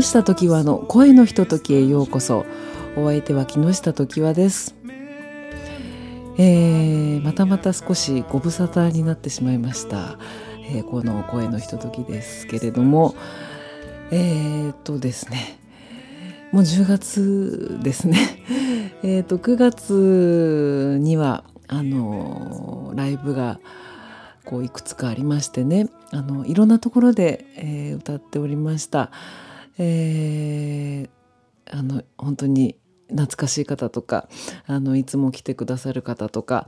木下時和の声のひとときへようこそ。お相手は木下時和です。えー、またまた少しご無沙汰になってしまいました、えー、この声のひとときですけれども。えー、っとですね。もう10月ですね。えっと9月にはあのライブがこういくつかありましてね。あのいろんなところで、えー、歌っておりました。えー、あの本当に懐かしい方とかあのいつも来てくださる方とか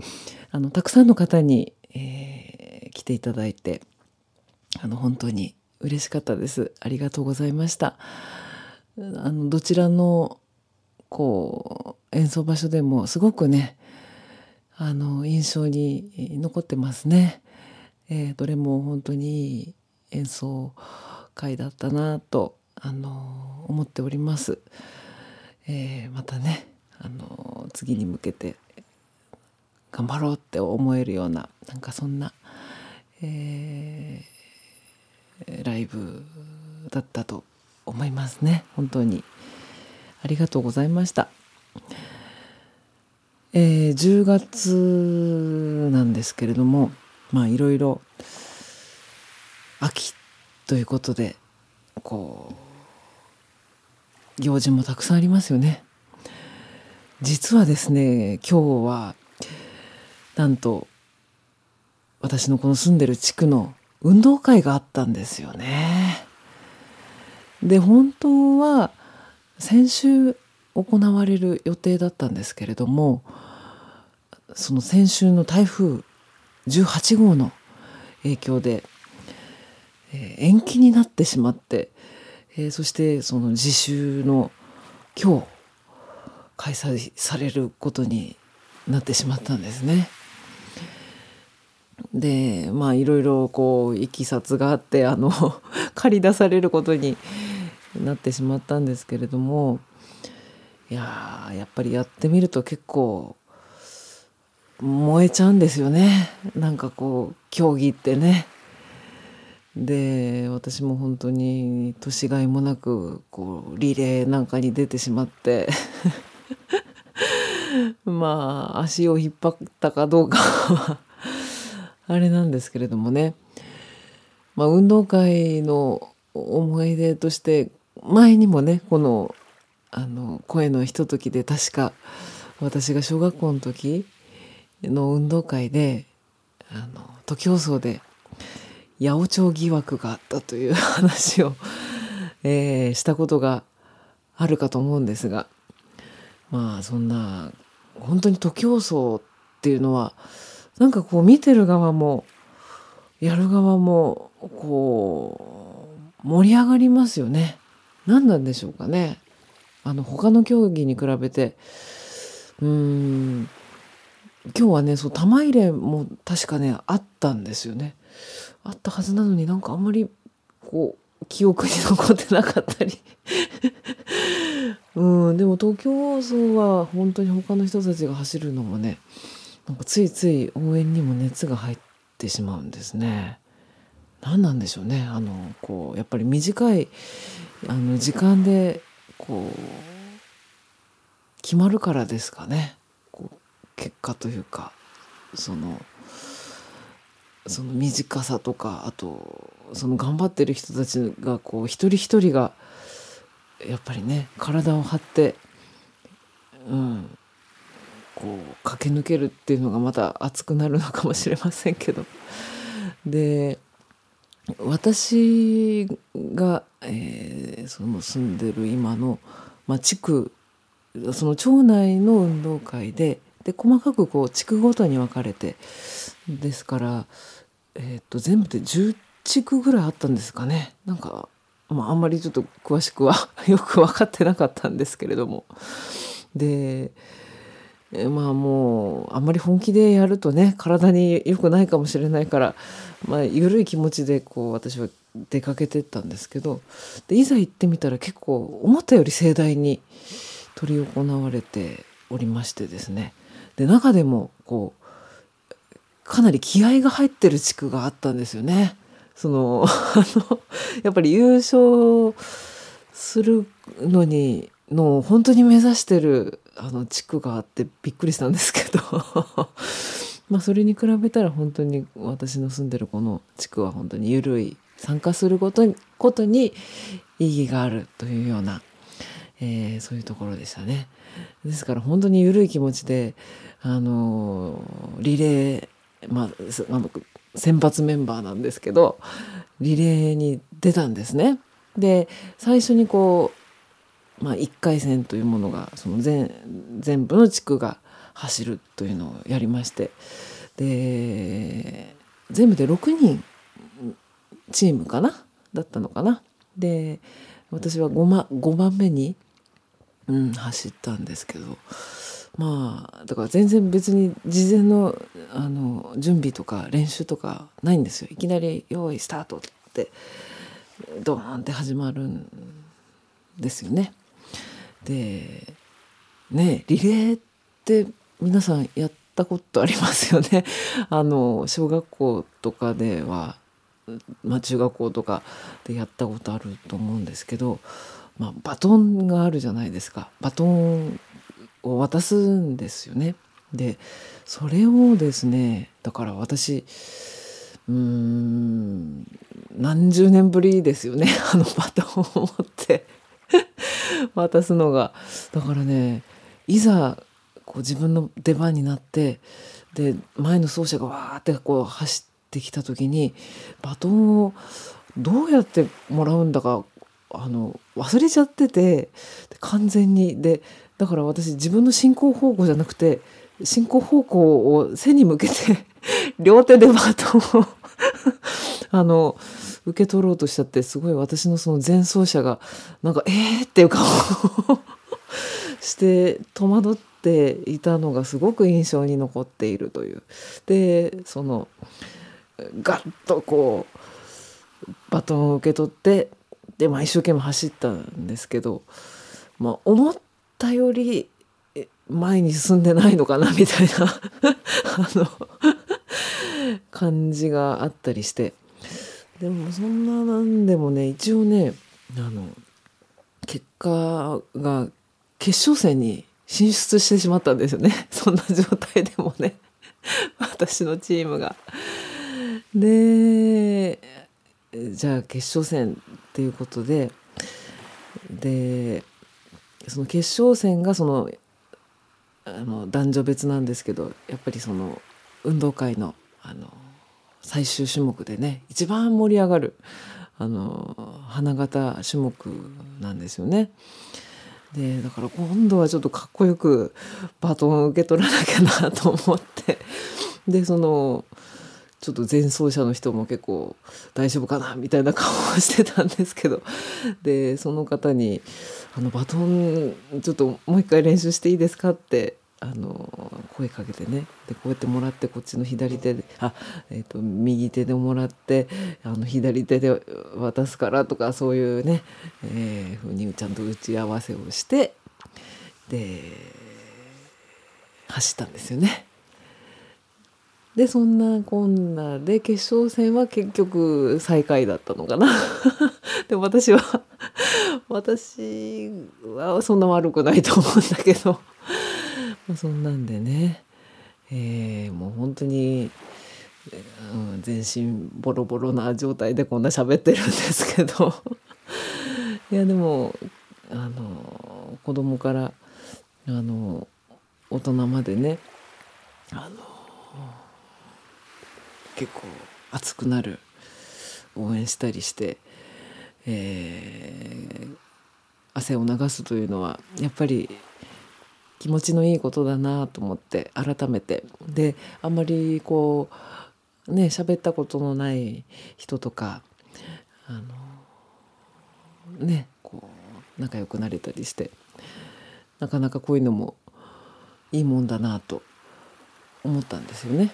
あのたくさんの方に、えー、来ていただいてあの本当に嬉しかったです。ありがとうございました。あのどちらのこう演奏場所でもすごくねあの印象に残ってますね、えー、どれも本当にいい演奏会だったなとあの思っております。えー、またねあの次に向けて頑張ろうって思えるようななんかそんな、えー、ライブだったと思いますね本当にありがとうございました。えー、10月なんですけれどもまあいろいろ秋ということでこう行事もたくさんありますよね。実はですね今日はなんと私のこの住んでる地区の運動会があったんですよね。で本当は先週行われる予定だったんですけれどもその先週の台風18号の影響で、延期になってしまってえー、そしてその自習の今日開催されることになってしまったんですね。でまあいろいろこういきさつがあってあの 借り出されることになってしまったんですけれどもいややっぱりやってみると結構燃えちゃうんですよねなんかこう競技ってね。で私も本当に年がいもなくこうリレーなんかに出てしまって。まあ足を引っ張ったかどうかはあれなんですけれどもね、まあ、運動会の思い出として前にもねこのあの声のひとときで確か私が小学校の時の運動会であの徒競走で八百長疑惑があったという話を、えー、したことがあるかと思うんですがまあそんな本当に徒競走っていうのはなんかこう見てる側もやる側もこう盛り上がりますよね。何なんでしょうかね。あの他の競技に比べてうーん今日はねそう玉入れも確かねあったんですよね。あったはずなのになんかあんまりこう記憶に残ってなかったり うんでも東京走は本当に他の人たちが走るのもねなんかついつい応援にも熱が入ってしまうんですね。何なんでしょうねあのこうやっぱり短いあの時間でこう決まるからですかねこう結果というかそのその短さとかあとその頑張ってる人たちがこう一人一人がやっぱりね体を張ってうんこう駆け抜けるっていうのがまた熱くなるのかもしれませんけど。で私が、えー、その住んでる今の、まあ、地区その町内の運動会でで細かくこう地区ごとに分かれてですから、えー、と全部で10地区ぐらいあったんですかね。なんか、まあ、あんまりちょっと詳しくは よく分かってなかったんですけれども。でえまあもうあんまり本気でやるとね体に良くないかもしれないから、まあ、緩い気持ちでこう私は出かけてったんですけど。でいざ行ってみたら結構思ったより盛大に執り行われておりましてですね。で中でもこうかなり気合が入ってる地区があったんですよね。そのあの やっぱり優勝するのにの本当に目指してるあの地区があってびっくりしたんですけど まあそれに比べたら本当に私の住んでるこの地区は本当に緩い参加することにことに意義があるというような、えー、そういうところでしたね。ですから本当に緩い気持ちであのリレー、まあ、あの選抜メンバーなんですけどリレーに出たんですね。で最初にこう、まあ、1回戦というものがその全部の地区が走るというのをやりましてで全部で6人チームかなだったのかな。で私は 5, 5番目に、うん、走ったんですけどまあだから全然別に事前のあの準備とか練習とかないんですよいきなり「用意スタート」ってドーンって始まるんですよね。でねリレーって皆さんやったことありますよね。あの小学校とかでは、まあ、中学校とかでやったことあると思うんですけど、まあ、バトンがあるじゃないですか。バトンを渡すんですよね。でそれをですねだから私うん何十年ぶりですよね あのバトンを持って。渡すのが。だからねいざこう自分の出番になってで前の走者がわーってこう走ってきた時にバトンをどうやってもらうんだかあの忘れちゃってて完全に。でだから私自分の進行方向じゃなくて進行方向を背に向けて 両手でバトンを あの受け取ろうとしちゃってすごい私のその前奏者がなんか「えー!」っていう顔を して戸惑っていたのがすごく印象に残っているという。でそのガッとこうバトンを受け取ってで、まあ、一生懸命走ったんですけど、まあ、思ったより前に進んでないのかなみたいなあの感じがあったりしてでもそんななんでもね一応ねあの結果が決勝戦に進出してしまったんですよね そんな状態でもね私のチームが。でじゃあ決勝戦っていうことででその決勝戦がそのあの男女別なんですけどやっぱりその運動会のあの最終種目でね一番盛り上がるあの花形種目なんですよね。でだから今度はちょっとかっこよくバトンを受け取らなきゃなと思ってでそのちょっと前奏者の人も結構大丈夫かなみたいな顔をしてたんですけどでその方に「あのバトンちょっともう一回練習していいですか?」ってあの声かけてねでこうやってもらってこっちの左手であ、えーと、右手でもらってあの左手で渡すからとかそういうね、えー、ふうにちゃんと打ち合わせをしてで走ったんですよね。でそんなこんなで決勝戦は結局最下位だったのかな。でも私は私はそんな悪くないと思うんだけど。まあそんなんでね、えー、もう本当に、うん、全身ボロボロな状態でこんな喋ってるんですけど。いやでもあの子供からあの大人までねあの結構熱くなる応援したりして、えー、汗を流すというのはやっぱり気持ちのいいことだなと思って改めてであんまりこうね喋ったことのない人とかあのねこう仲良くなれたりしてなかなかこういうのもいいもんだなと思ったんですよね。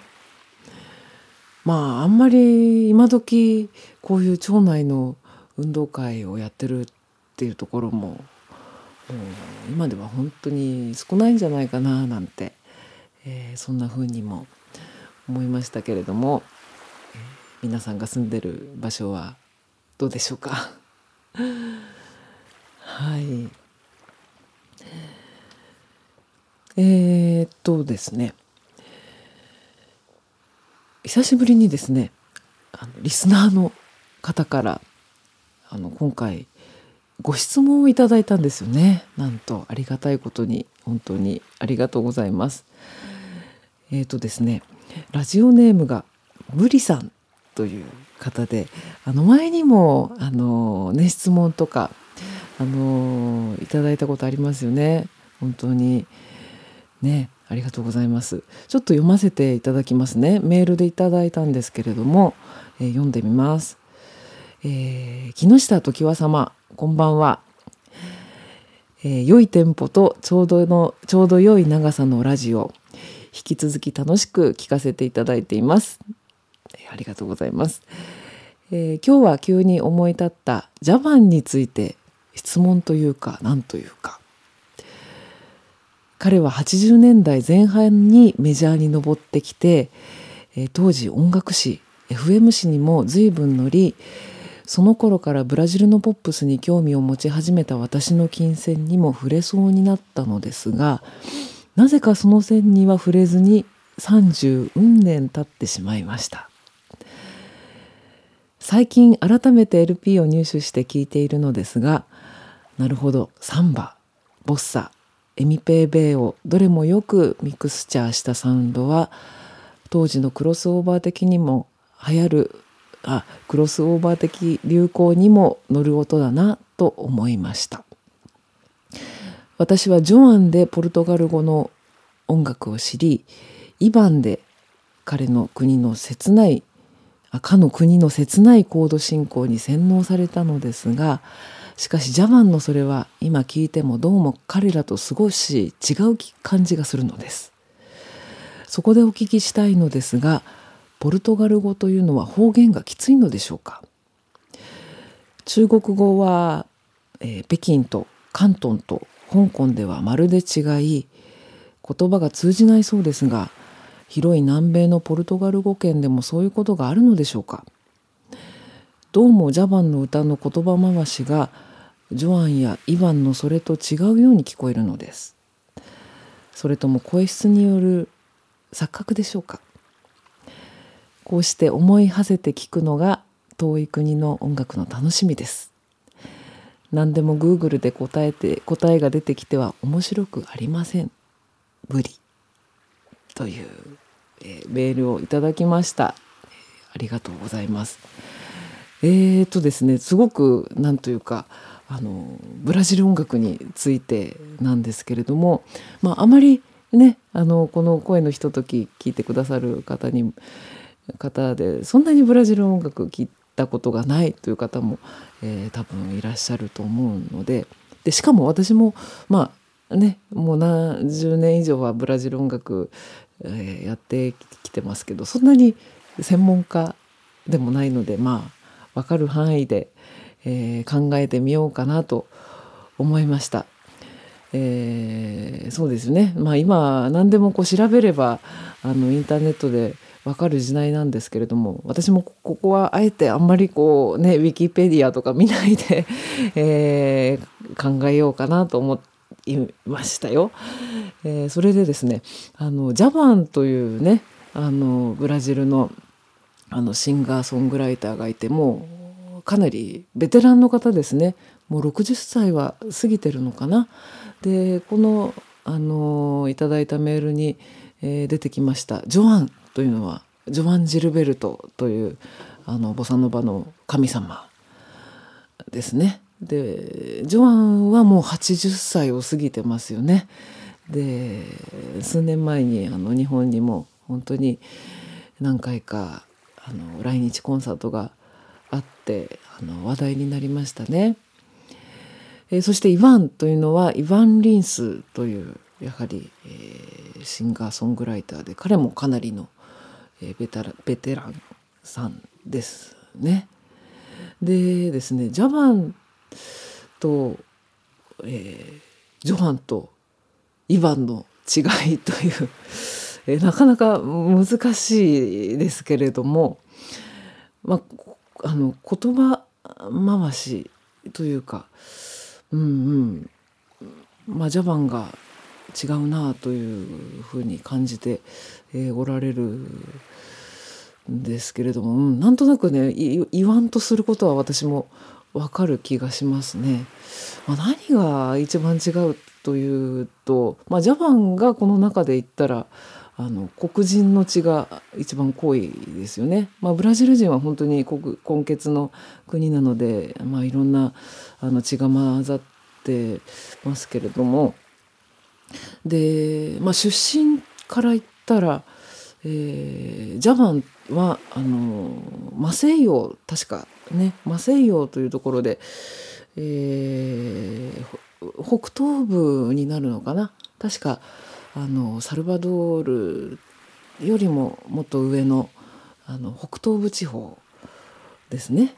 まああんまり今時こういう町内の運動会をやってるっていうところも今では本当に少ないんじゃないかななんて、えー、そんな風にも思いましたけれども、えー、皆さんが住んでる場所はどうでしょうか？はい。えー、っとですね。久しぶりにですねあのリスナーの方からあの今回ご質問をいただいたんですよね。なんとありがたいことに本当にありがとうございます。えっ、ー、とですねラジオネームがブリさんという方であの前にもあのね質問とかあのいただいたことありますよね。本当にね。ありがとうございます。ちょっと読ませていただきますね。メールでいただいたんですけれども、えー、読んでみます、えー、木下時和様こんばんは、えー、良いテンポとちょうどのちょうど良い長さのラジオ引き続き楽しく聞かせていただいています、えー、ありがとうございます、えー、今日は急に思い立ったジャパンについて質問というか何というか。彼は80年代前半にメジャーに上ってきて、え、当時音楽誌 FM 誌にも随分乗りその頃からブラジルのポップスに興味を持ち始めた私の金銭にも触れそうになったのですがなぜかその線には触れずに30運年経ってしまいました。最近改めて LP を入手して聴いているのですがなるほどサンバボッサエミペーベイをどれもよくミクスチャーしたサウンドは当時のクロスオーバー的にも流行るあクロスオーバー的流行にも乗る音だなと思いました。私はジョアンでポルトガル語の音楽を知りイバンで彼の国の切ないあかの国の切ないコード進行に洗脳されたのですがしかしジャマンのそれは今聞いてもどうも彼らと少し違う感じがするのです。そこでお聞きしたいのですがポルトガル語というのは方言がきついのでしょうか？中国語は、えー、北京と広東と香港ではまるで違い言葉が通じないそうですが広い南米のポルトガル語圏でもそういうことがあるのでしょうか？どうもジャバンの歌の言葉回しがジョアンやイヴァンのそれと違うように聞こえるのです。それとも声質による錯覚でしょうか？こうして思い馳せて聞くのが遠い国の音楽の楽しみです。何でも Google で答えて答えが出てきては面白くありません。無理。という、えー、メールをいただきました、ありがとうございます。えーとですねすごくなんというかあのブラジル音楽についてなんですけれども、まあ、あまりねあのこの声のひととき聞いてくださる方に方でそんなにブラジル音楽聞いたことがないという方も、えー、多分いらっしゃると思うのででしかも私もまあねもう何十年以上はブラジル音楽、えー、やってきてますけどそんなに専門家でもないのでまあ分かる範囲でえー、考えてみようかなと思いました。えー、そうですね、まあ、今何でもこう調べればあのインターネットでわかる時代なんですけれども私もここはあえてあんまりこうねウィキペディアとか見ないで、えー、考えようかなと思いましたよ。えー、それでですねあのジャバンというねあのブラジルのあのシンガーソングライターがいてもかなりベテランの方ですねもう60歳は過ぎてるのかな。でこのあのいただいたメールに、えー、出てきましたジョアンというのはジョアン・ジルベルトというあのボサノバの神様ですね。でジョアンはもう80歳を過ぎてますよね。で数年前にあの日本にも本当に何回かあの来日コンサートがあってあの話題になりましたね。えー、そしてイヴァンというのはイヴァン・リンスというやはり、えー、シンガーソングライターで彼もかなりの、えー、ベテラベテランさんですね。でですねジャバンと、えー、ジョハンとイヴァンの違いという、えー、なかなか難しいですけれども、まあ、あの言葉回しというかうんうんまあジャパンが違うなというふうに感じて、えー、おられるんですけれども、うん、なんとなくね言わんとすることは私もわかる気がしますね。まあ、何が一番違うというと、まあ、ジャパンがこの中で言ったらあの黒人の血が一番濃いですよね。まあ、ブラジル人は本当に根血の国なので、まあ、いろんなあの血が混ざってますけれどもで、まあ、出身から言ったら、えー、ジャパンはあのマセイヨ確かねマセイヨというところで、えー、北東部になるのかな確かあのサルバドールよりももっと上のあの北東部地方ですね。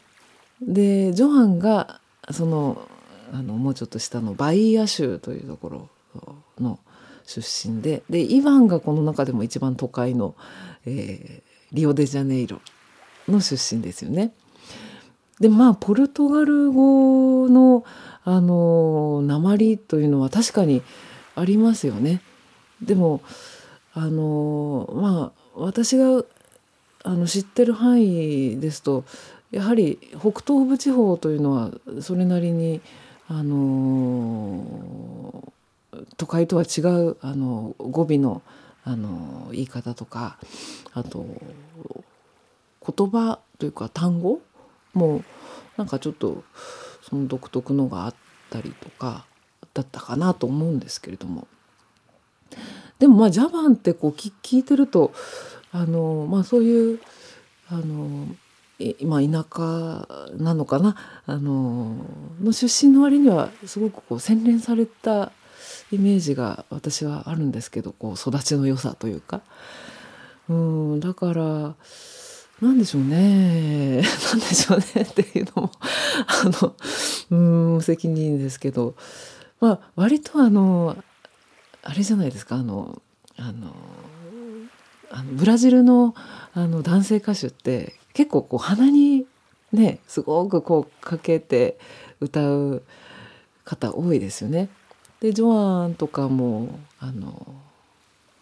でジョハンがそのあのもうちょっと下のバイア州というところの出身ででイヴァンがこの中でも一番都会の、えー、リオデジャネイロの出身ですよね。でまあポルトガル語のあの鉛というのは確かにありますよね。でもあのまあ私があの知ってる範囲ですとやはり北東部地方というのはそれなりにあの都会とは違うあの語尾のあの言い方とかあと言葉というか単語もなんかちょっとその独特のがあったりとかだったかなと思うんですけれども。でもまあジャバンってこう聞いてるとあの、まあ、そういうあの今田舎なのかな？あのの出身の割にはすごくこう洗練されたイメージが私はあるんですけどこう育ちの良さというか。うんだから何でしょうね。何でしょうね っていうのもあのうん無責任ですけど。まあ割とあのあれじゃないですかあのあのあのブラジルのあの男性歌手って結構こう鼻にねすごくこうかけて歌う方多いですよね。でジョアンとかもあの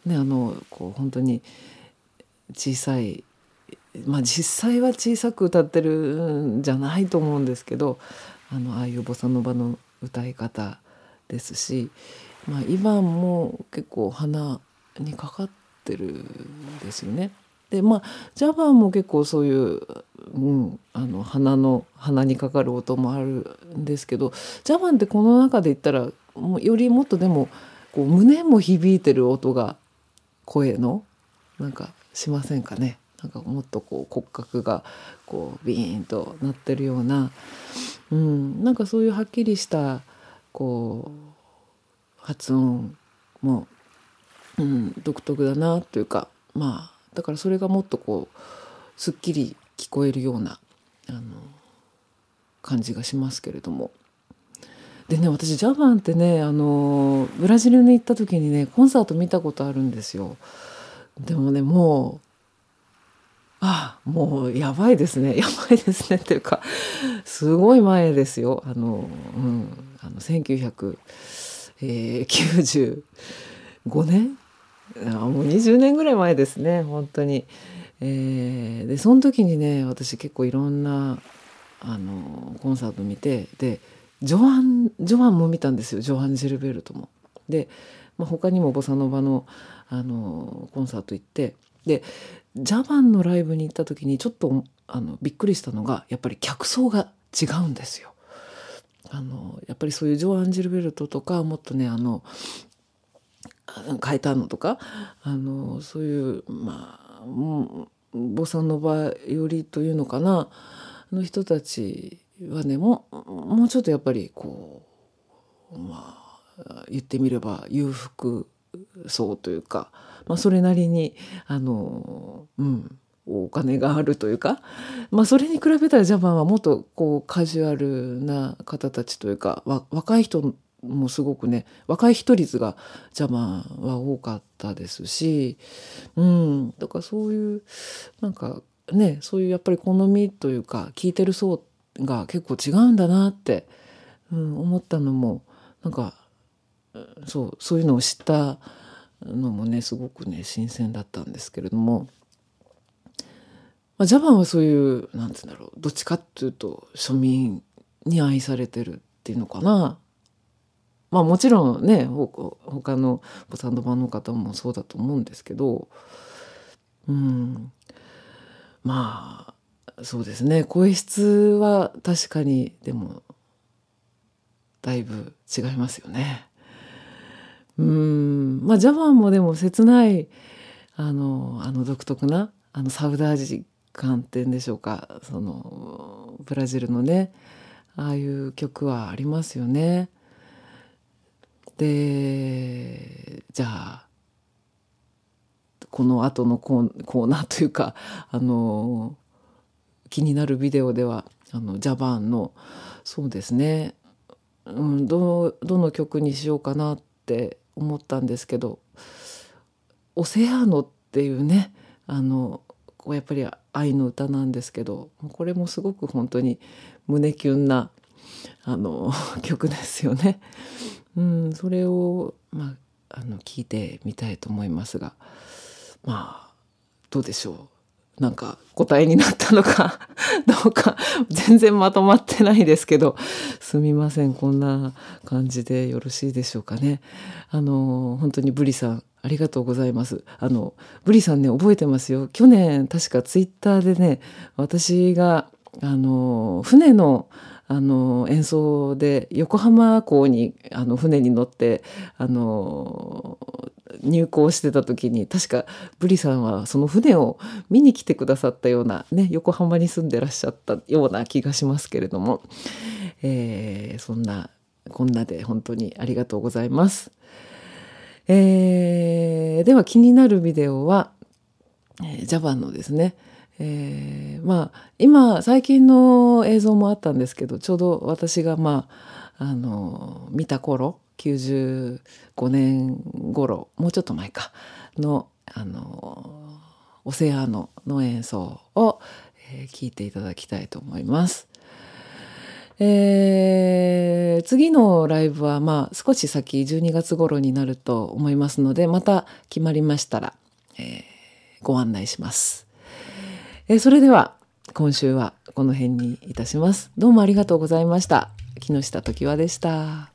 ねあのこう本当に小さいまあ実際は小さく歌ってるんじゃないと思うんですけどあのああいうボサノバの歌い方ですし、まあ、イヴァンも結構鼻にかかってるんですよね。でまあジャバンも結構そういう、うん、あの鼻の鼻にかかる音もあるんですけどジャバンってこの中で言ったらもうよりもっとでもこう胸も響いてる音が声のなんかしませんかねなんかもっとこう骨格がこうビーンとなってるような、うん、なんかそういうはっきりしたこう発音も、うん、独特だなというかまあだからそれがもっとこうすっきり聞こえるようなあの感じがしますけれども。でね私ジャパンってねあのブラジルに行った時にねコンサート見たことあるんですよ。でもねもうあもうやばいですね やばいですねっていうかすごい前ですよあの,、うん、あの1995年？あもう20年ぐらい前ですね本当に。えー、でその時にね私結構いろんなあのコンサート見てでジョアンジョアンも見たんですよジョアン・ジルベルトも。で、まあ、他にもボサノバのあのコンサート行ってでジャバンのライブに行った時にちょっとあのびっくりしたのがやっぱり客層が違うんですよ。あのやっぱりそういうジョアン・ジルベルトとかもっとねあの変えたのとかあのそういうまあボサノバ寄りというのかなの人たちはねももうちょっとやっぱりこうまあ言ってみれば裕福層というか、まあ、それなりにあのうん。お金があるというか、まあ、それに比べたらジャパンはもっとこうカジュアルな方たちというか若い人もすごくね若い人率がジャパンは多かったですし、うん、だからそういうなんかねそういうやっぱり好みというか聞いてる層が結構違うんだなってうん、思ったのもなんかそうそういうのを知ったのもねすごくね新鮮だったんですけれども、まあ、ジャパンはそういうなんて言うんだろうどっちかっていうと庶民に愛されてるっていうのかな。まあもちろんね他のボサンド版の方もそうだと思うんですけどうんまあそうですね声質は確かにでもだいぶ違いますよね。うんまあジャパンもでも切ないあのあの独特なあのサウダージ感っていうんでしょうかそのブラジルのねああいう曲はありますよね。でじゃあこの後のコーナーというかあの気になるビデオではあのジャバンのそうですね、うん、どどの曲にしようかなって思ったんですけど「オセアーノ」っていうねあのこうやっぱり愛の歌なんですけどこれもすごく本当に胸キュンなあの 曲ですよね。うん、それを、まあ、あの聞いてみたいと思いますがまあどうでしょうなんか答えになったのか どうか全然まとまってないですけどすみませんこんな感じでよろしいでしょうかね。あの本当にブリさんありがとうございます。あのブリさんね覚えてますよ。去年確かツイッターでね私があの船のあの演奏で横浜港にあの船に乗ってあの入港してた時に確かブリさんはその船を見に来てくださったようなね横浜に住んでらっしゃったような気がしますけれども、えー、そんなこんなで本当にありがとうございます。えー、では気になるビデオは、えー、ジャパンのですねえー、まあ今最近の映像もあったんですけどちょうど私がまああの見た頃95年頃もうちょっと前かのあのオセアノの演奏を、えー、聞いていただきたいと思います。えー、次のライブはまあ少し先12月頃になると思いますので、また決まりましたら、えー、ご案内します。えー、それでは今週はこの辺にいたします。どうもありがとうございました。木下時和でした。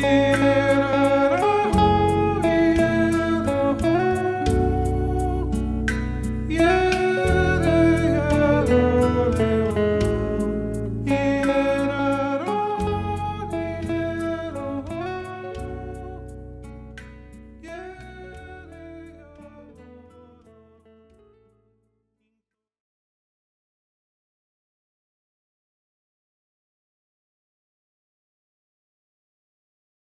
Yeah.